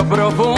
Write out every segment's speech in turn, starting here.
obrovou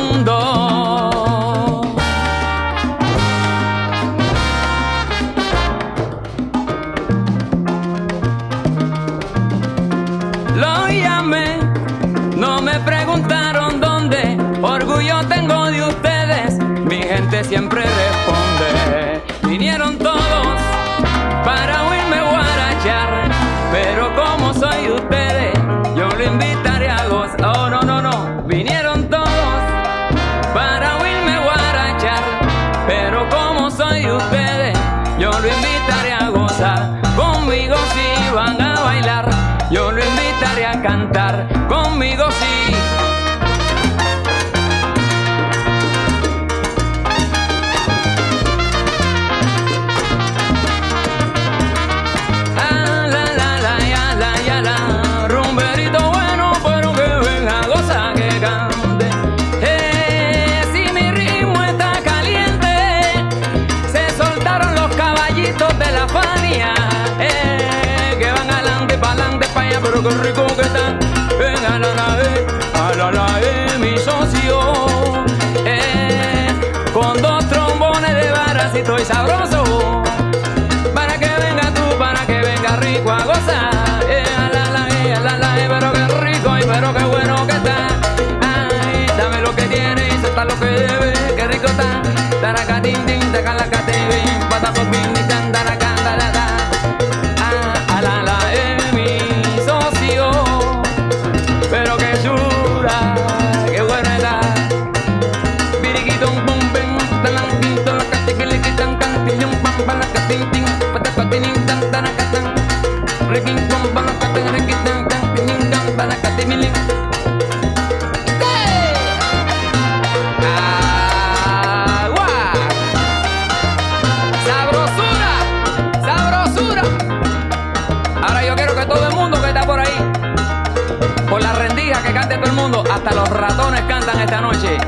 los ratones cantan esta noche.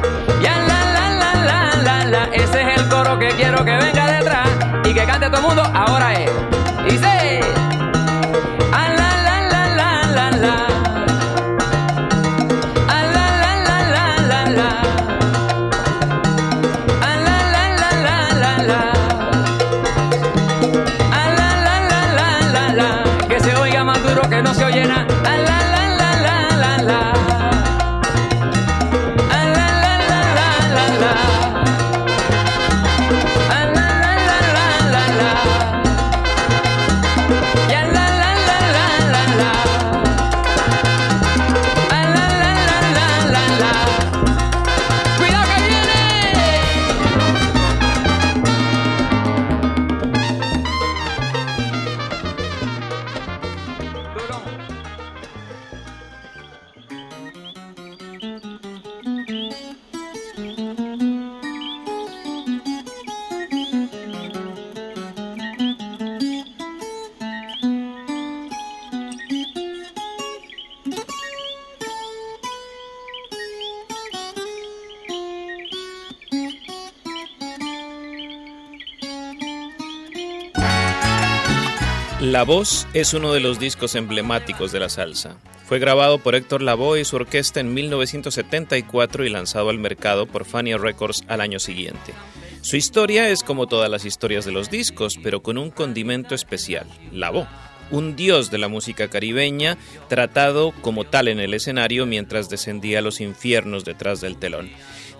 Ya la la la la la la, ese es el coro que quiero que venga detrás y que cante todo el mundo, ahora es. La Voz es uno de los discos emblemáticos de la salsa. Fue grabado por Héctor Lavoe y su orquesta en 1974 y lanzado al mercado por Fania Records al año siguiente. Su historia es como todas las historias de los discos, pero con un condimento especial, Lavoe un dios de la música caribeña, tratado como tal en el escenario mientras descendía a los infiernos detrás del telón.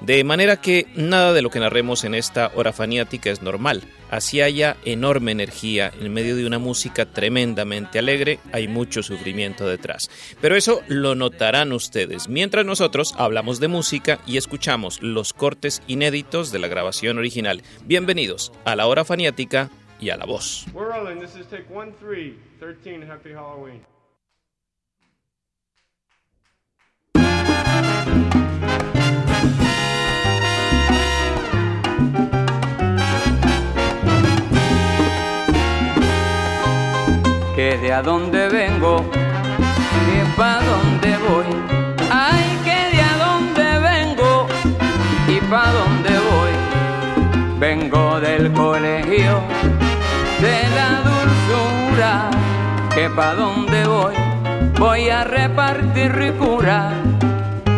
De manera que nada de lo que narremos en esta hora faniática es normal. Así haya enorme energía en medio de una música tremendamente alegre, hay mucho sufrimiento detrás. Pero eso lo notarán ustedes, mientras nosotros hablamos de música y escuchamos los cortes inéditos de la grabación original. Bienvenidos a la hora faniática y a la voz. Que de a dónde vengo, que pa' dónde voy. Ay, que de a dónde vengo y pa' dónde voy. Vengo del colegio de la dulzura, que pa' dónde voy. Voy a repartir ricura,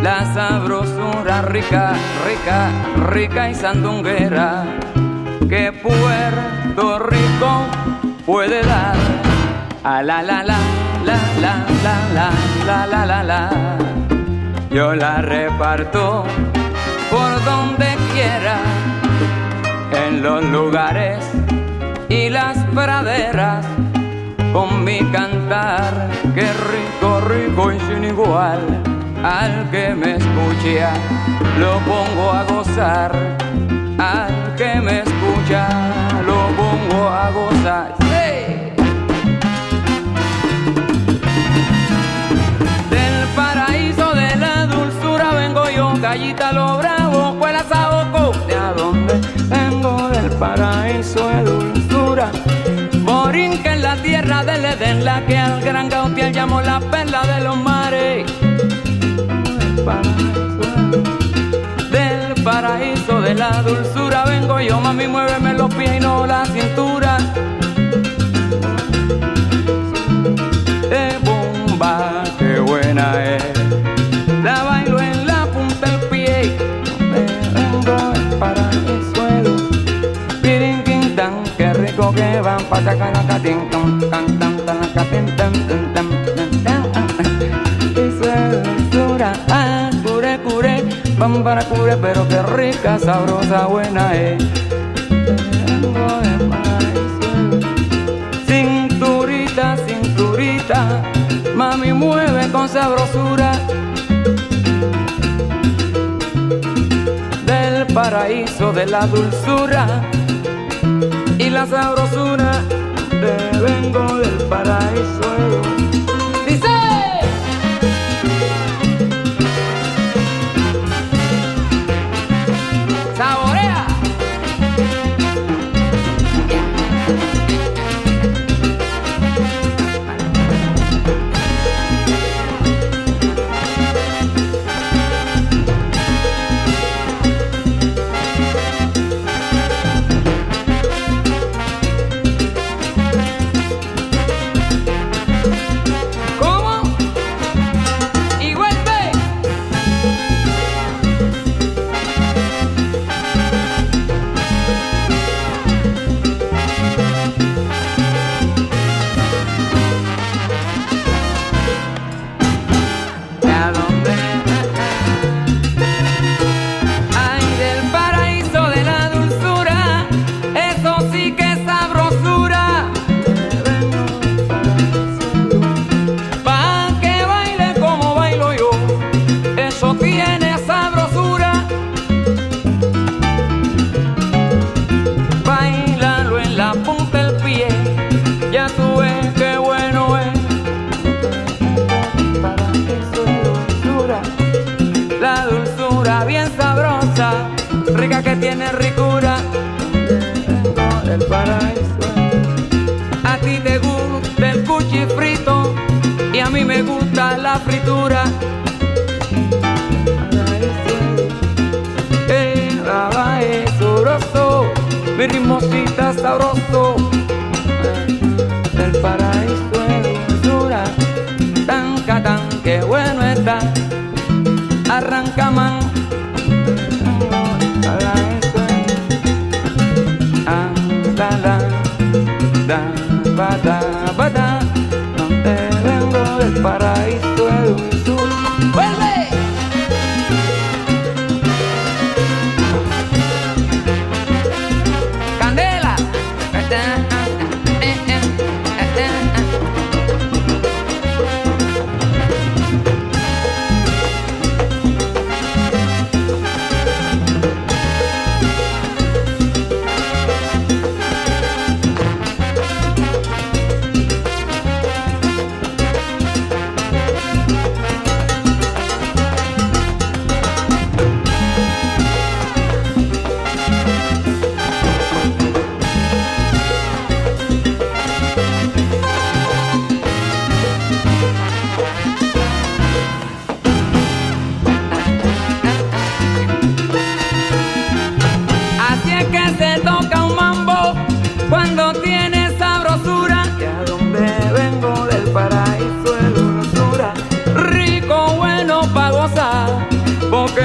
la sabrosura rica, rica, rica y sandunguera, que Puerto Rico puede dar a la la la, la la la la, la la la la. Yo la reparto por donde quiera, en los lugares y las praderas, con mi cantar, que rico, rico y sin igual. Al que me escucha, lo pongo a gozar. Al que me escucha, lo pongo a gozar. Paraíso de dulzura. Que en la tierra del Edén, la que al gran Gautier llamó la perla de los mares. Del paraíso de la dulzura vengo yo, mami, muéveme los pies y no la cintura. Que van para sacar la catín, tan tan tan tan la catín, tan tan tan ah, cure, cure, van para cure, pero qué rica, sabrosa, buena es. Cinturita, cinturita, mami mueve con sabrosura. Del paraíso de la dulzura y la sabrosura te vengo del paraíso.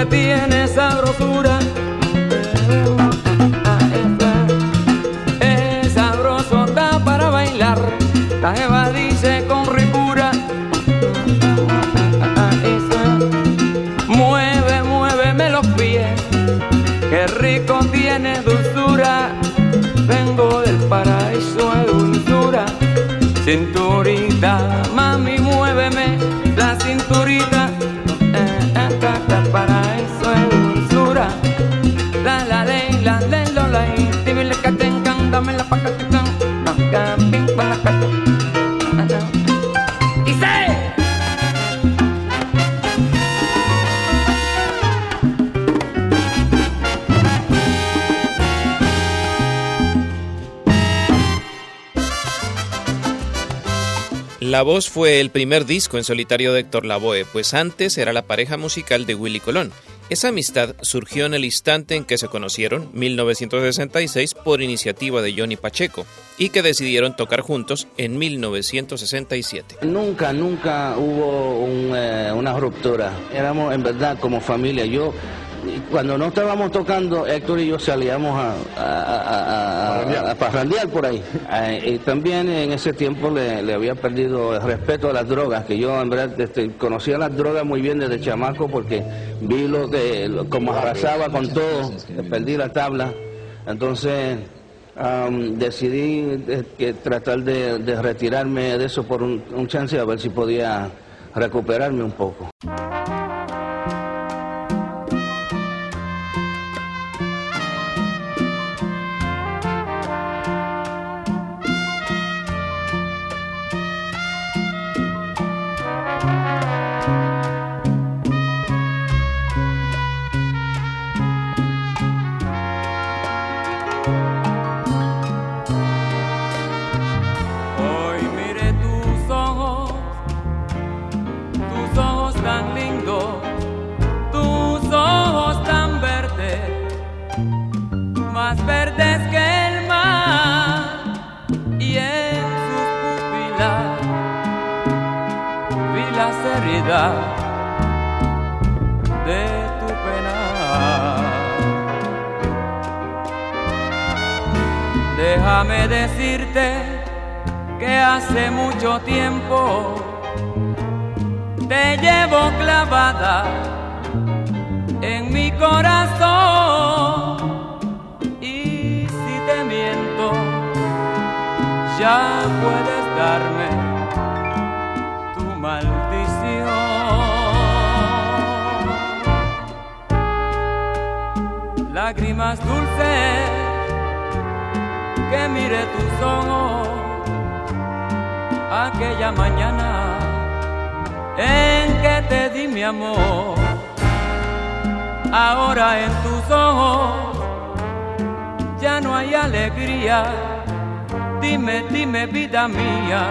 Que tiene sabrosura. Es sabroso, para bailar. La jeva dice con ricura. Mueve, muéveme los pies. Qué rico tiene dulzura. Vengo del paraíso de dulzura. Cinturita, La Voz fue el primer disco en solitario de Héctor Lavoe, pues antes era la pareja musical de Willy Colón. Esa amistad surgió en el instante en que se conocieron, 1966, por iniciativa de Johnny Pacheco, y que decidieron tocar juntos en 1967. Nunca, nunca hubo eh, una ruptura. Éramos en verdad como familia. Yo, cuando no estábamos tocando, Héctor y yo salíamos a, a, a- a- a parrandear por ahí. Eh, y también en ese tiempo le, le había perdido el respeto a las drogas, que yo en verdad este, conocía las drogas muy bien desde chamaco porque vi lo que, lo- como arrasaba con todo, perdí la tabla. Entonces decidí eh, que tratar de, de retirarme de eso por un, un chance a ver si podía recuperarme un poco. Dime, dime vida mía,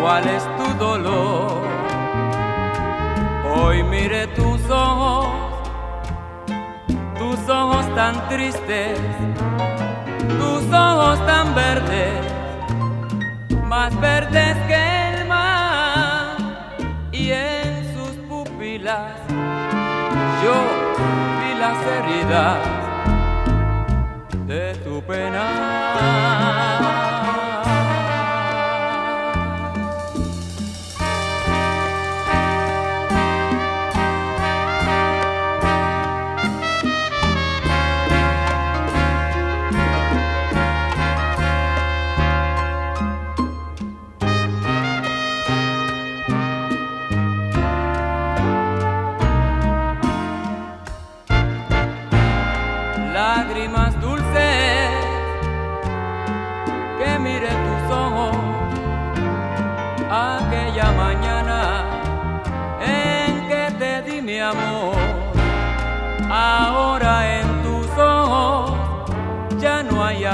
¿cuál es tu dolor? Hoy mire tus ojos, tus ojos tan tristes, tus ojos tan verdes más verdes que el mar y en sus pupilas yo vi las heridas de tu pena.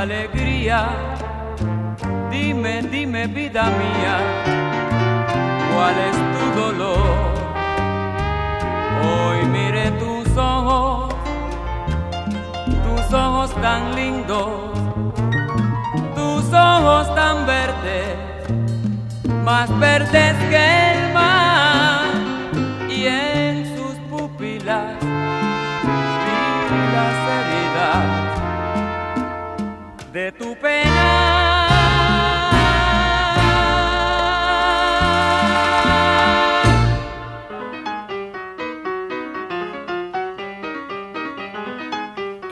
Alegría. Dime dime vida mía cuál es tu dolor hoy mire tus ojos tus ojos tan lindos, tus ojos tan verdes, más verdes que el mar, tu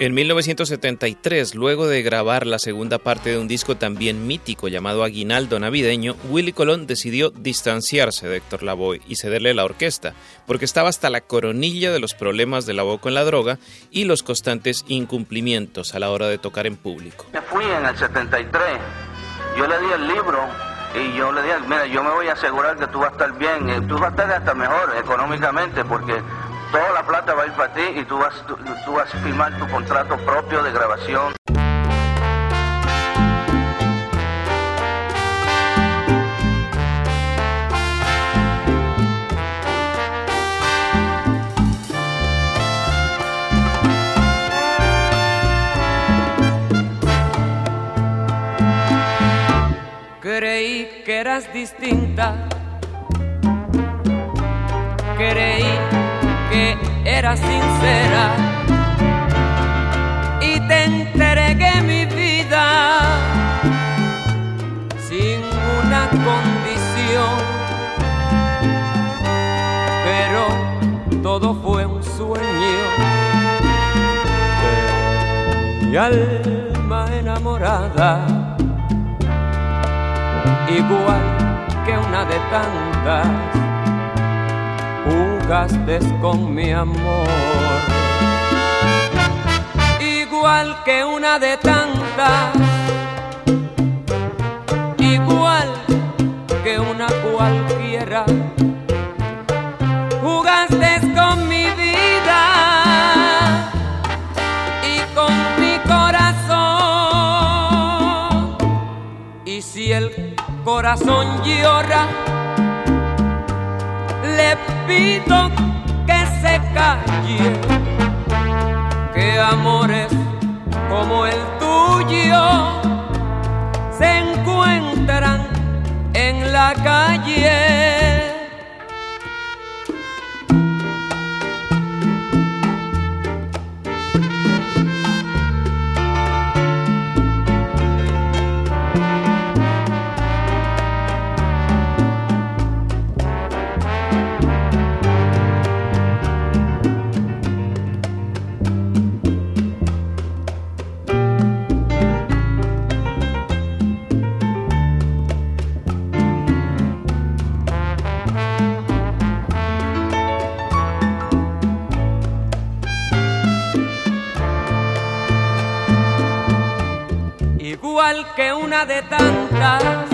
En 1973, luego de grabar la segunda parte de un disco también mítico llamado Aguinaldo Navideño, Willy Colón decidió distanciarse de Héctor Lavoe y cederle la orquesta, porque estaba hasta la coronilla de los problemas de Lavoe con la droga y los constantes incumplimientos a la hora de tocar en público. Me fui en el 73. Yo le di el libro y yo le dije, mira, yo me voy a asegurar que tú vas a estar bien, eh, tú vas a estar hasta mejor económicamente porque toda la plata va a ir para ti y tú vas, tú, tú vas a firmar tu contrato propio de grabación. Creí que eras distinta. Creí que eras sincera. Y te entregué mi vida sin una condición. Pero todo fue un sueño. Mi alma enamorada igual que una de tantas, jugaste con mi amor. Igual que una de tantas, igual que una cualquiera, jugaste con mi vida y con mi corazón. Y si el corazón llora, pido que se calle, que amores como el tuyo se encuentran en la calle. Una de tantas,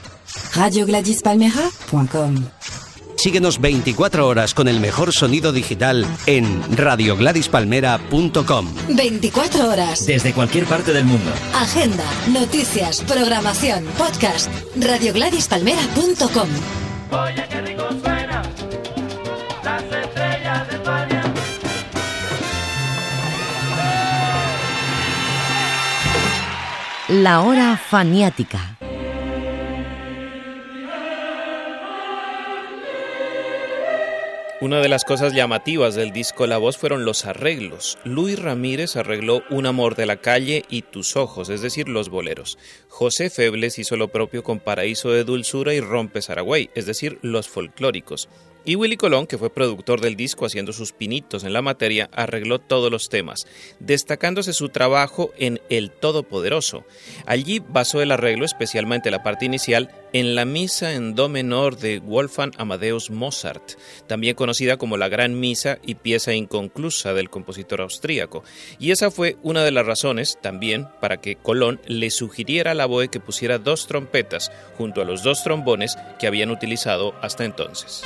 radiogladyspalmera.com Síguenos 24 horas con el mejor sonido digital en radiogladyspalmera.com. 24 horas. Desde cualquier parte del mundo. Agenda, noticias, programación, podcast. radiogladyspalmera.com Oye, qué rico suena las estrellas de Fania. La hora faniática. Una de las cosas llamativas del disco La Voz fueron los arreglos. Luis Ramírez arregló Un amor de la calle y Tus ojos, es decir, los boleros. José Febles hizo lo propio con Paraíso de Dulzura y Rompe Saragüey, es decir, los folclóricos. Y Willy Colón, que fue productor del disco haciendo sus pinitos en la materia, arregló todos los temas, destacándose su trabajo en El Todopoderoso. Allí basó el arreglo, especialmente la parte inicial, en la Misa en Do menor de Wolfgang Amadeus Mozart, también conocida como la Gran Misa y pieza inconclusa del compositor austríaco. Y esa fue una de las razones también para que Colón le sugiriera a la Boe que pusiera dos trompetas junto a los dos trombones que habían utilizado hasta entonces.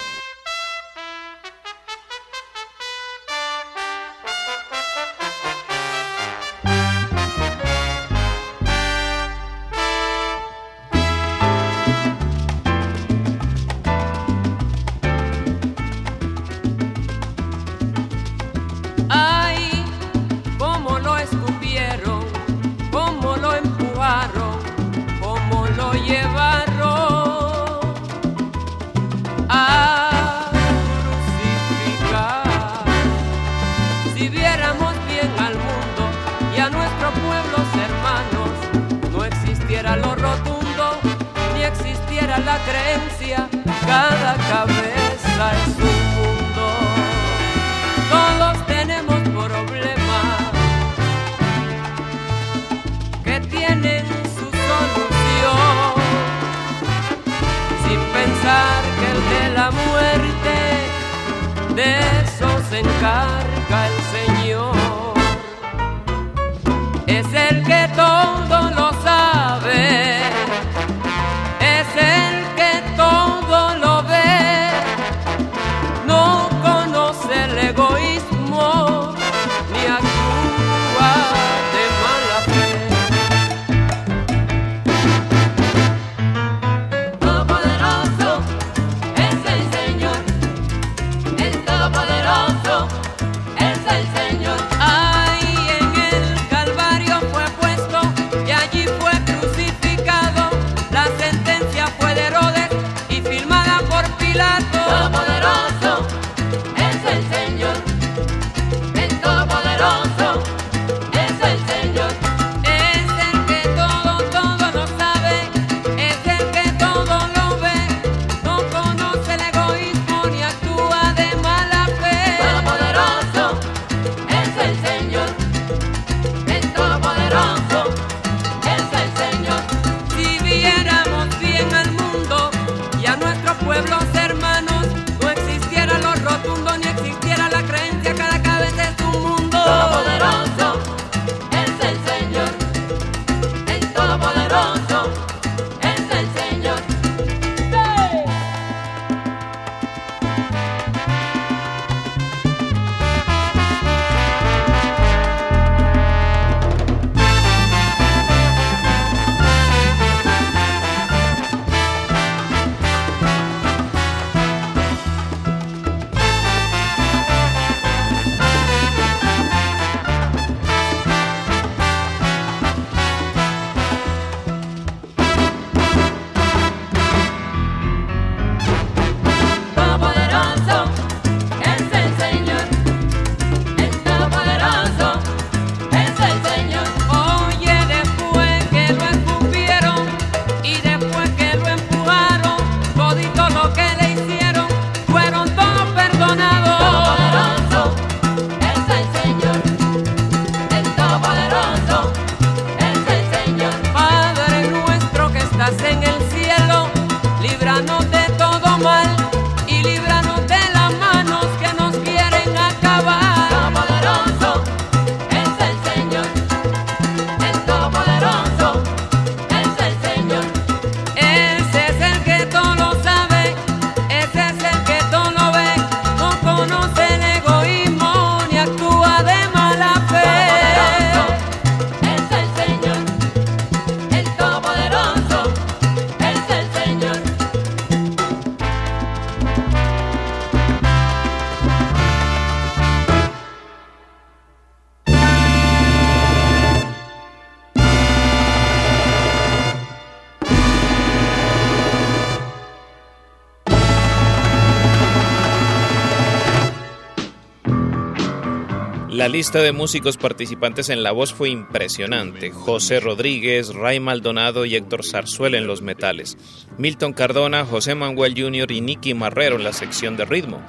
La lista de músicos participantes en La Voz fue impresionante. José Rodríguez, Ray Maldonado y Héctor Zarzuela en los metales. Milton Cardona, José Manuel Jr. y Nicky Marrero en la sección de ritmo.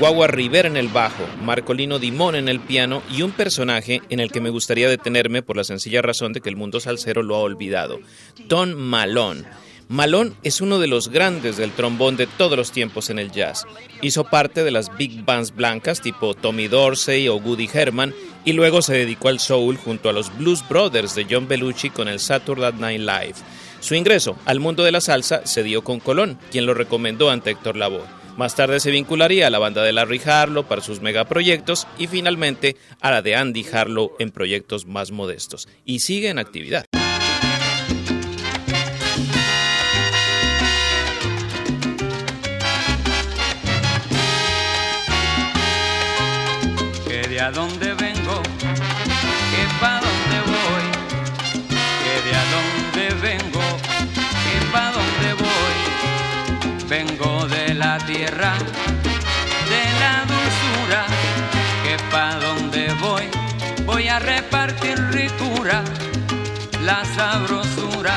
Guagua Rivera en el bajo, Marcolino Dimón en el piano y un personaje en el que me gustaría detenerme por la sencilla razón de que el mundo salsero lo ha olvidado. Don Malone Malone es uno de los grandes del trombón de todos los tiempos en el jazz. Hizo parte de las big bands blancas tipo Tommy Dorsey o Woody Herman y luego se dedicó al soul junto a los Blues Brothers de John Belushi con el Saturday Night Live. Su ingreso al mundo de la salsa se dio con Colón, quien lo recomendó ante Héctor Lavoe. Más tarde se vincularía a la banda de Larry Harlow para sus megaproyectos y finalmente a la de Andy Harlow en proyectos más modestos. Y sigue en actividad. A dónde vengo, que pa' dónde voy, que de a dónde vengo, que pa' dónde voy. Vengo de la tierra, de la dulzura, que pa' dónde voy, voy a repartir ricura, la sabrosura,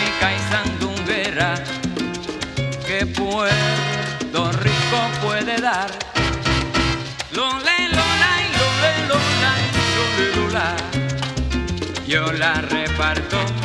rica y sandunguera, que Puerto Rico puede dar. Lole, yo la reparto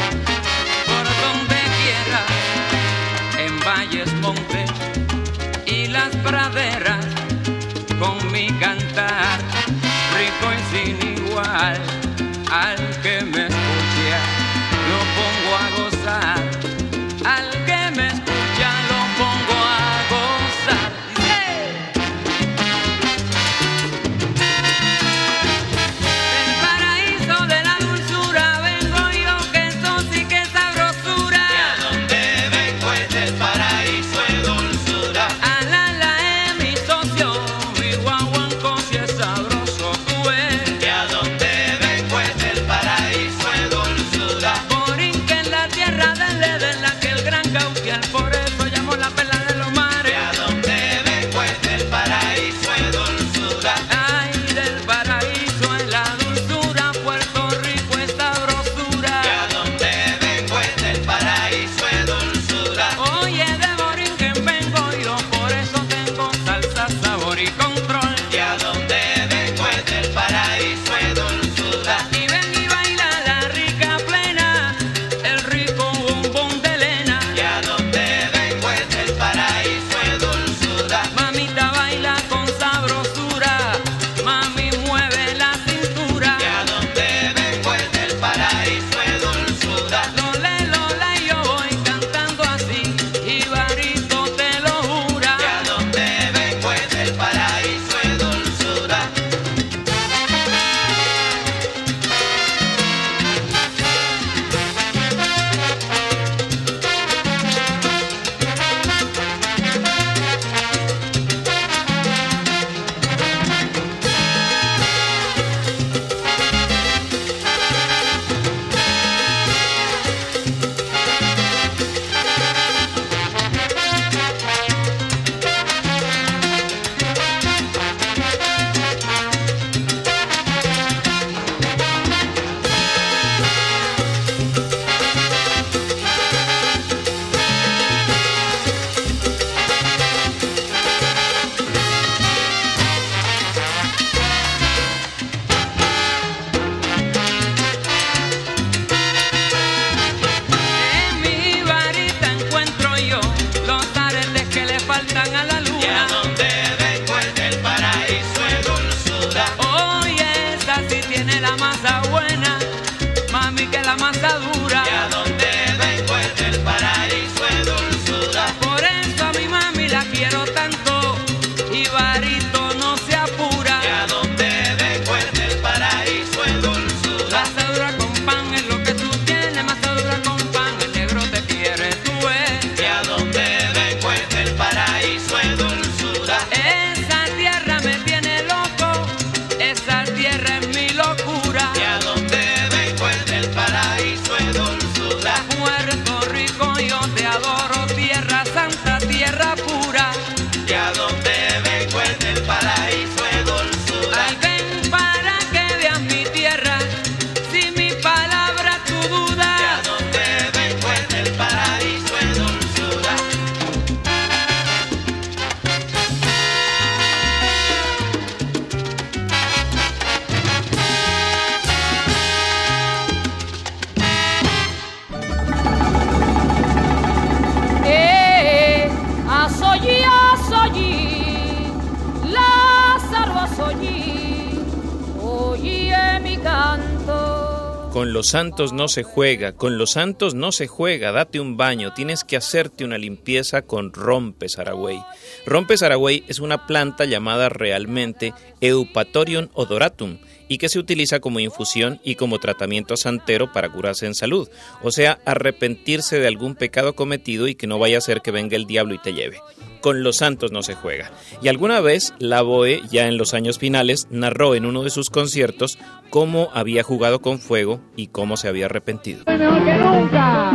santos no se juega, con los santos no se juega, date un baño, tienes que hacerte una limpieza con rompes aragüey. Rompes aragüey es una planta llamada realmente Eupatorium odoratum y que se utiliza como infusión y como tratamiento santero para curarse en salud, o sea, arrepentirse de algún pecado cometido y que no vaya a ser que venga el diablo y te lleve. Con los santos no se juega. Y alguna vez la Boe, ya en los años finales, narró en uno de sus conciertos cómo había jugado con fuego y cómo se había arrepentido. mejor que nunca.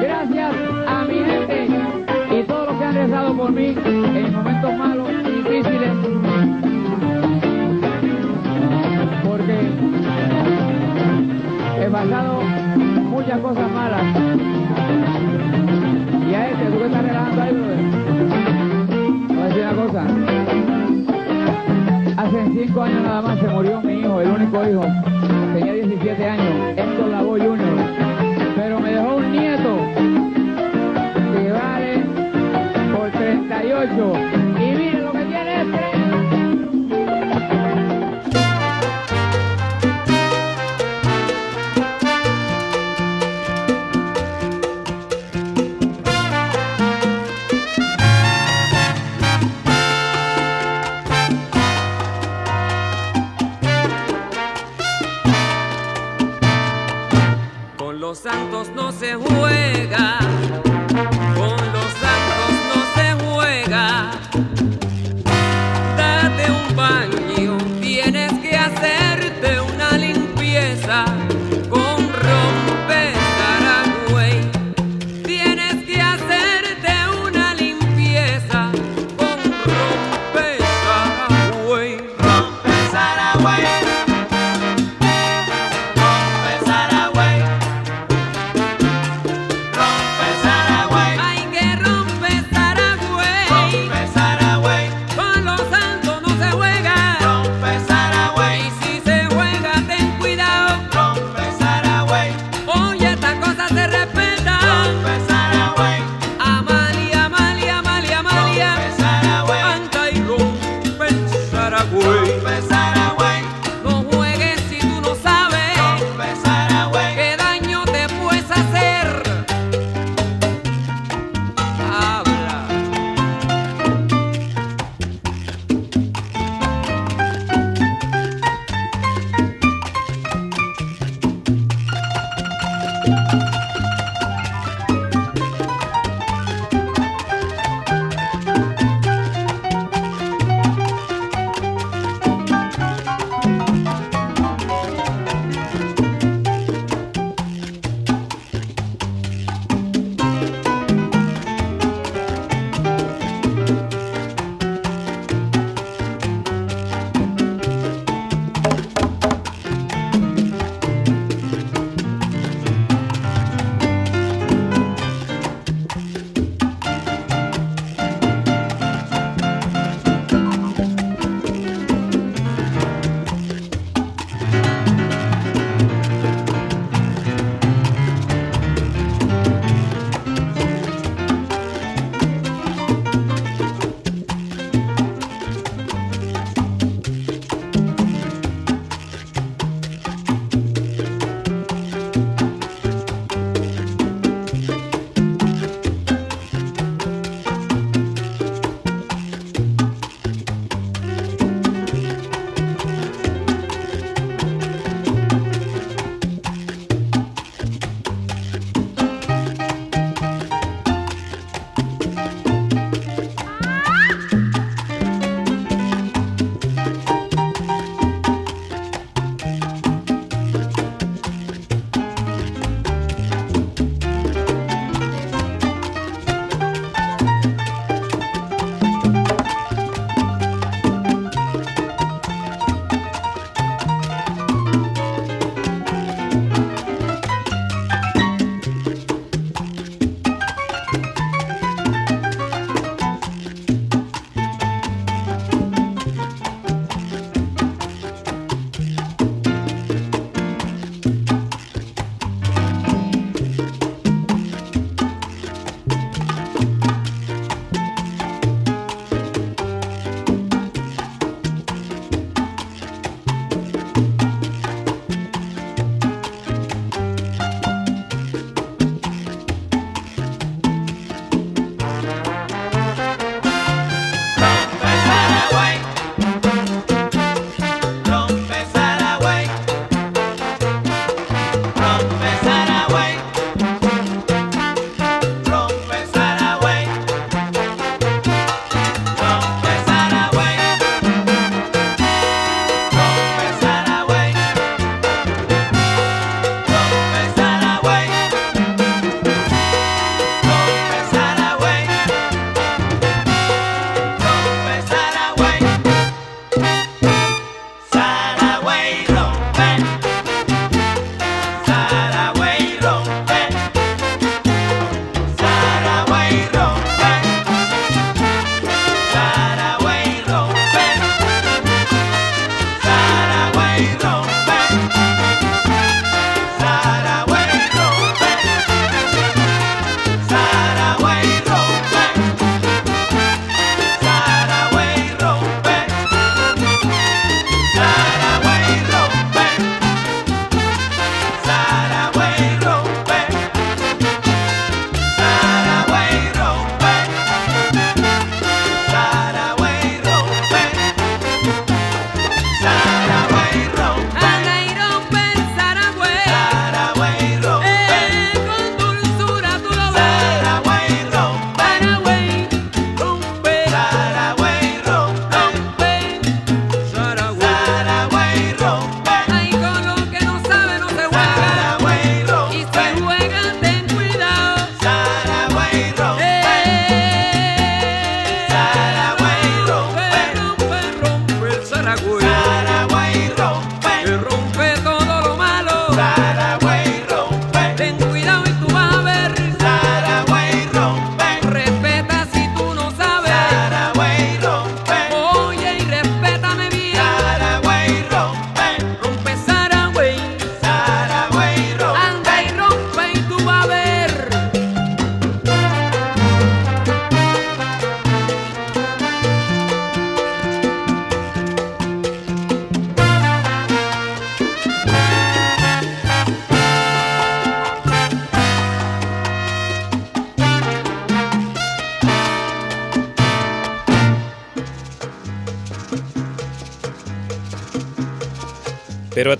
Gracias a mi gente y todos los que han rezado por mí en momentos malos y difíciles. Porque he pasado muchas cosas malas. Estás relajando ahí, brother. Voy a decir una cosa. Hace cinco años nada más se murió mi hijo, el único hijo. Tenía 17 años, Héctor Lavoe Jr. Pero me dejó un nieto que vale por 38.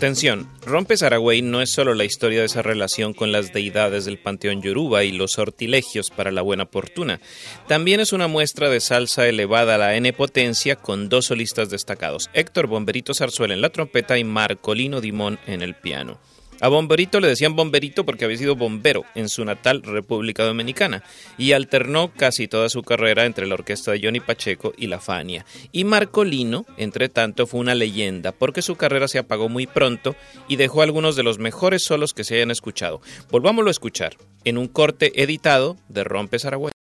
Atención, Rompe Saragüey no es solo la historia de esa relación con las deidades del panteón yoruba y los sortilegios para la buena fortuna. También es una muestra de salsa elevada a la N potencia con dos solistas destacados, Héctor Bomberito Zarzuela en la trompeta y Marcolino Dimón en el piano. A Bomberito le decían Bomberito porque había sido bombero en su natal República Dominicana y alternó casi toda su carrera entre la orquesta de Johnny Pacheco y la Fania. Y Marcolino, entre tanto, fue una leyenda porque su carrera se apagó muy pronto y dejó algunos de los mejores solos que se hayan escuchado. Volvámoslo a escuchar en un corte editado de Rompe Saragüey.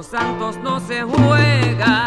Los santos no se juega,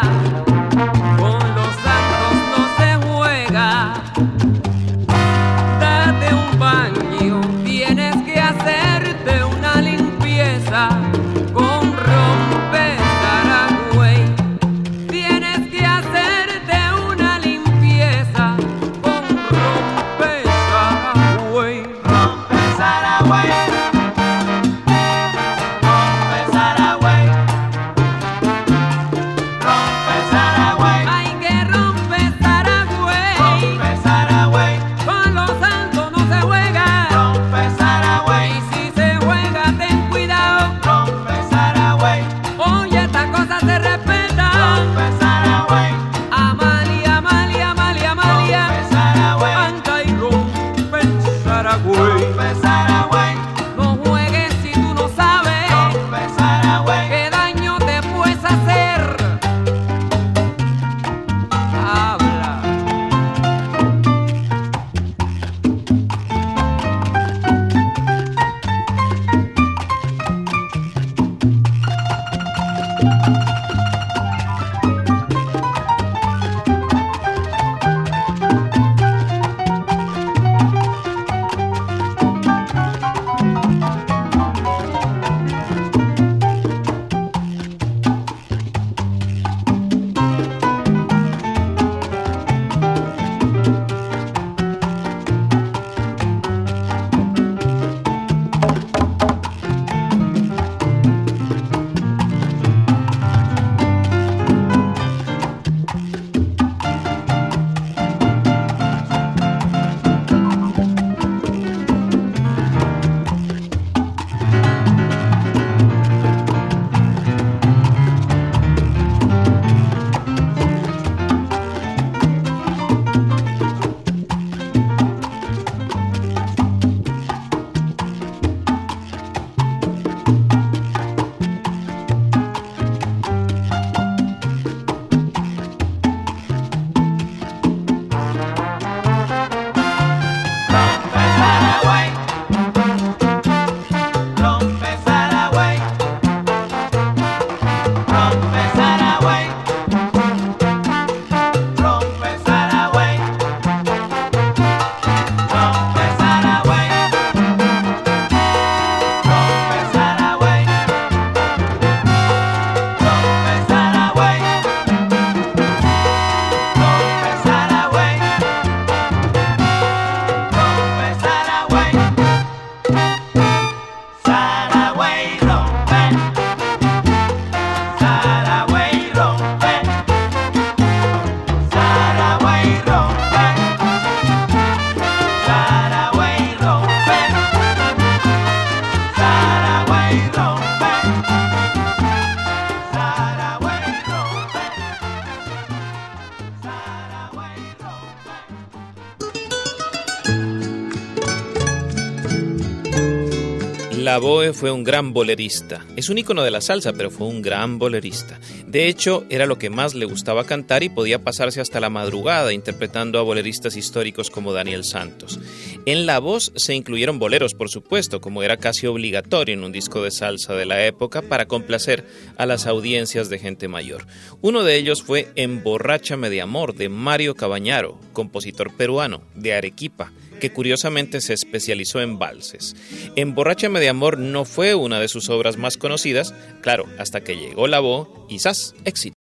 Fue un gran bolerista. Es un ícono de la salsa, pero fue un gran bolerista. De hecho, era lo que más le gustaba cantar y podía pasarse hasta la madrugada interpretando a boleristas históricos como Daniel Santos. En la voz se incluyeron boleros, por supuesto, como era casi obligatorio en un disco de salsa de la época para complacer a las audiencias de gente mayor. Uno de ellos fue Emborráchame de Amor de Mario Cabañaro, compositor peruano de Arequipa que curiosamente se especializó en valses. Emborráchame de amor no fue una de sus obras más conocidas, claro, hasta que llegó la voz y ¡zas! éxito.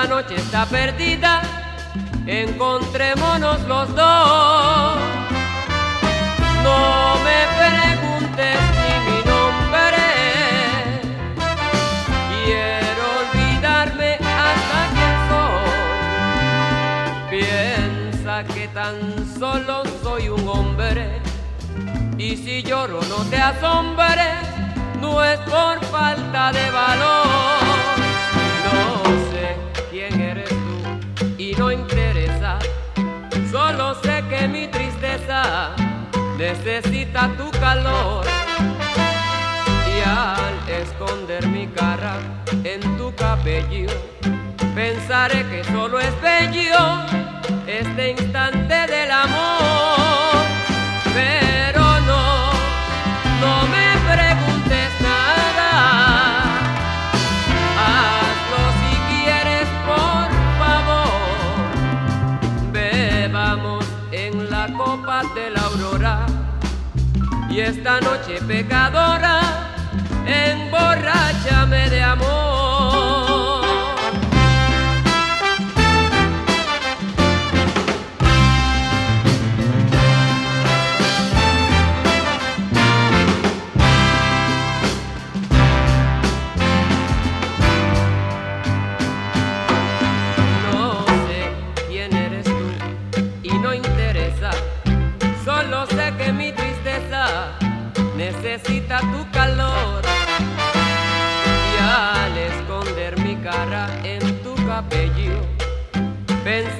Esta noche está perdida, encontrémonos los dos. No me preguntes ni mi nombre. Quiero olvidarme hasta quién soy. Piensa que tan solo soy un hombre. Y si lloro no te asombres, no es por falta de valor. No interesa. Solo sé que mi tristeza necesita tu calor. Y al esconder mi cara en tu cabello, pensaré que solo es bello este instante del amor. Y esta noche pecadora, emborráchame de amor.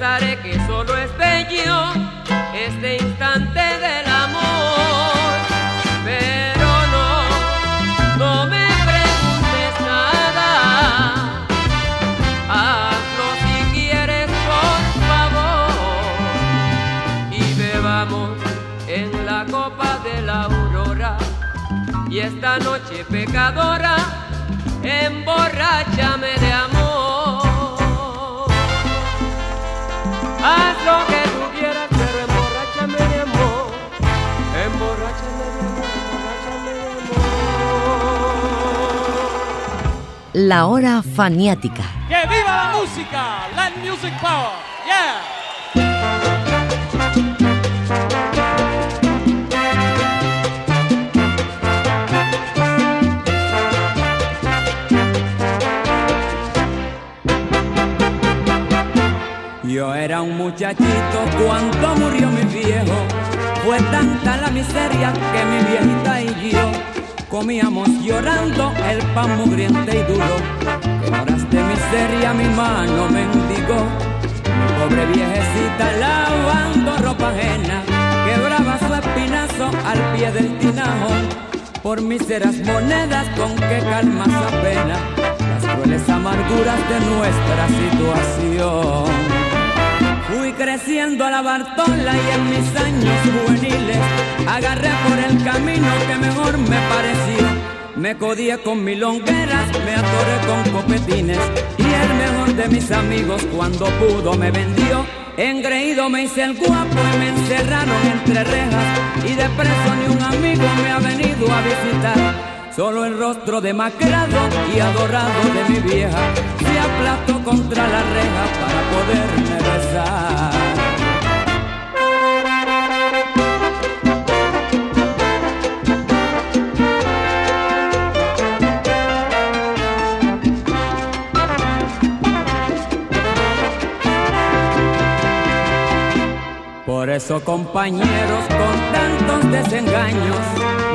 Pensaré que solo es bello este instante del amor. Pero no, no me preguntes nada. Hazlo si quieres, por favor. Y bebamos en la copa de la aurora. Y esta noche pecadora, emborráchame de amor. La hora faniática. ¡Que viva la música! Let music power! ¡Yeah! Yo era un muchachito cuando murió mi viejo. Fue tanta la miseria que mi viejita y yo comíamos llorando el pan mugriente y duro. Horas de miseria mi mano mendigó. Mi pobre viejecita lavando ropa ajena, quebraba su espinazo al pie del tinajo. Por míseras monedas con que calma esa pena las crueles amarguras de nuestra situación. Creciendo a la Bartola y en mis años juveniles agarré por el camino que mejor me pareció. Me codié con milongueras, me atoré con copetines y el mejor de mis amigos cuando pudo me vendió. Engreído me hice el guapo y me encerraron entre rejas y de preso ni un amigo me ha venido a visitar. Solo el rostro demacrado y adorado de mi vieja se aplastó contra la reja poderme besar. Por eso compañeros con tantos desengaños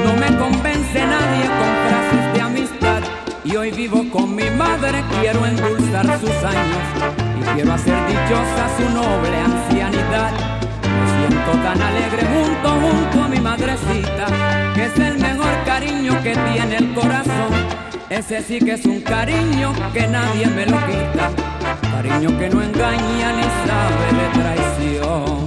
no me convence nadie con frases de amistad y hoy vivo con mi madre quiero endulzar sus años y quiero hacer dichosa su noble ancianidad. Me siento tan alegre junto junto a mi madrecita que es el mejor cariño que tiene el corazón. Ese sí que es un cariño que nadie me lo quita cariño que no engaña ni sabe de traición.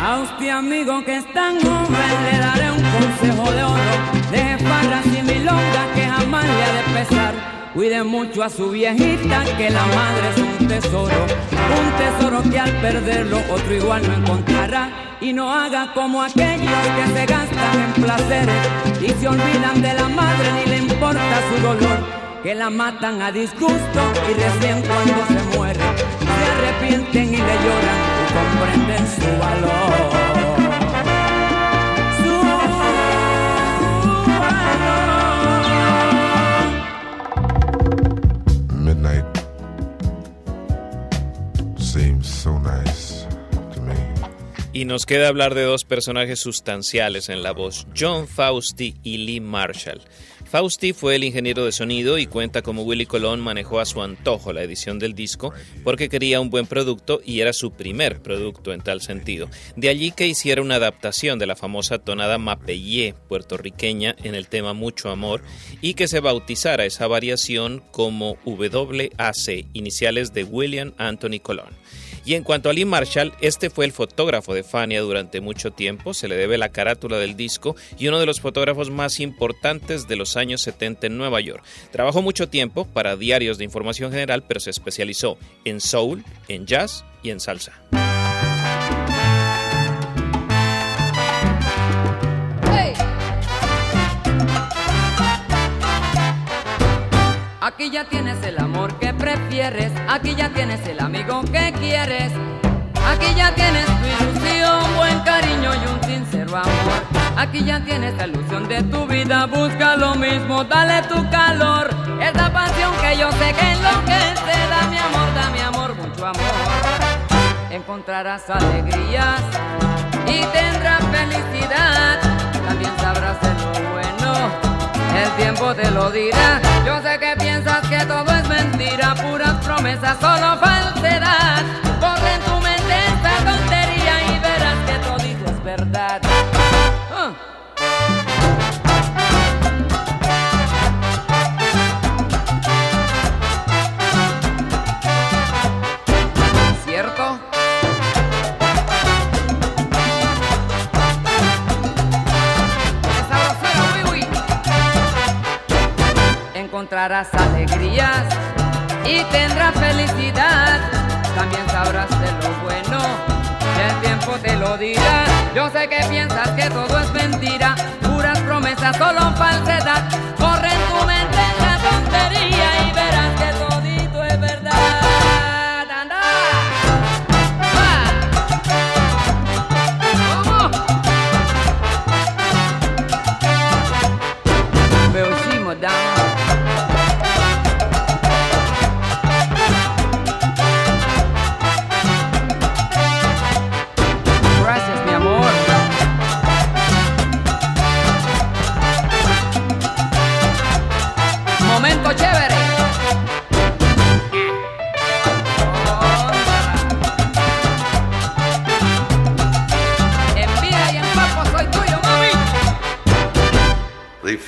A usted amigo que es tan joven le daré un consejo de oro De farras y milongas que jamás le ha de pesar Cuide mucho a su viejita, que la madre es un tesoro, un tesoro que al perderlo otro igual no encontrará. Y no haga como aquellos que se gastan en placeres y se olvidan de la madre ni le importa su dolor, que la matan a disgusto y recién cuando se muere se arrepienten y le lloran y comprenden su valor. Y nos queda hablar de dos personajes sustanciales en la voz, John Fausti y Lee Marshall. Fausti fue el ingeniero de sonido y cuenta cómo Willy Colón manejó a su antojo la edición del disco porque quería un buen producto y era su primer producto en tal sentido. De allí que hiciera una adaptación de la famosa tonada mapellé puertorriqueña en el tema Mucho Amor y que se bautizara esa variación como WAC, iniciales de William Anthony Colón. Y en cuanto a Lee Marshall, este fue el fotógrafo de Fania durante mucho tiempo, se le debe la carátula del disco y uno de los fotógrafos más importantes de los años 70 en Nueva York. Trabajó mucho tiempo para diarios de información general, pero se especializó en soul, en jazz y en salsa. Aquí ya tienes el amor que prefieres, aquí ya tienes el amigo que quieres, aquí ya tienes tu ilusión, buen cariño y un sincero amor. Aquí ya tienes la ilusión de tu vida, busca lo mismo, dale tu calor, esa pasión que yo sé que enloquece, da mi amor, da mi amor, mucho amor. Encontrarás alegrías y tendrás felicidad, también sabrás de lo bueno el tiempo te lo dirá. Yo sé que piensas que todo es mentira, puras promesas, solo falsedad. Alegrías y tendrás felicidad. También sabrás de lo bueno, el tiempo te lo dirá. Yo sé que piensas que todo es mentira, puras promesas, solo falsedad. Corre en tu mente esa tontería y verás que todito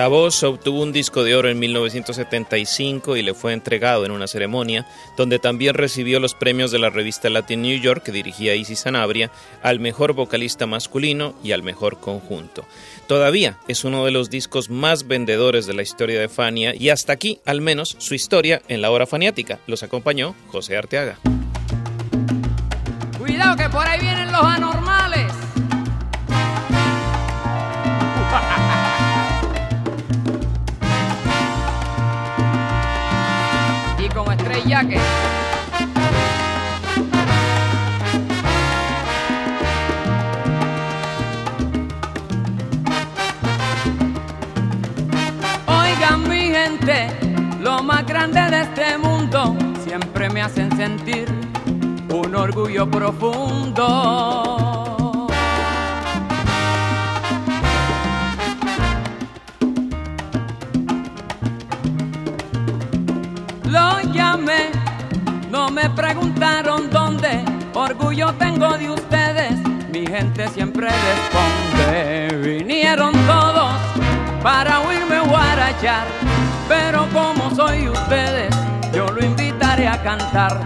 La voz obtuvo un disco de oro en 1975 y le fue entregado en una ceremonia donde también recibió los premios de la revista Latin New York que dirigía Isis Sanabria al mejor vocalista masculino y al mejor conjunto. Todavía es uno de los discos más vendedores de la historia de Fania y hasta aquí, al menos, su historia en la hora faniática. Los acompañó José Arteaga. Cuidado que por ahí vienen los anormales. Oigan mi gente, lo más grande de este mundo siempre me hacen sentir un orgullo profundo. Me preguntaron dónde, orgullo tengo de ustedes, mi gente siempre responde. Vinieron todos para oírme guarachar, pero como soy ustedes, yo lo invitaré a cantar.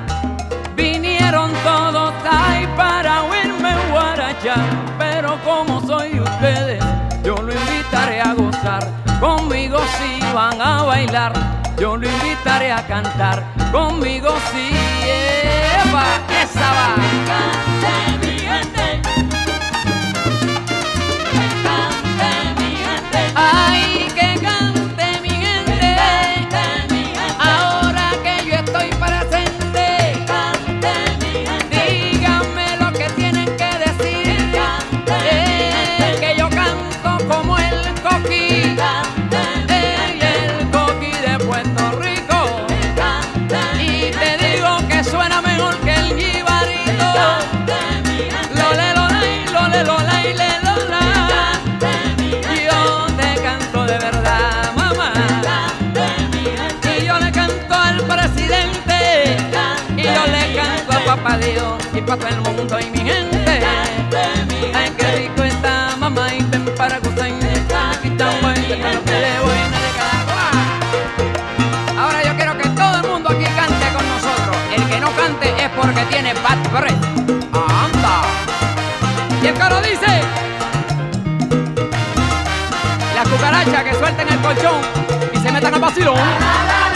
Vinieron todos ahí para oírme guarachar, pero como soy ustedes, yo lo invitaré a gozar. Conmigo si van a bailar yo lo invitaré a cantar conmigo si sí, esa va. y para todo el mundo hay mi gente. Ay, qué rico está mamá y ven para gozar. Aquí está bueno, que le voy a Ahora yo quiero que todo el mundo aquí cante con nosotros. El que no cante es porque tiene bad breath. Anda. Y el coro dice. Las cucarachas que suelten el colchón y se metan al vacilón.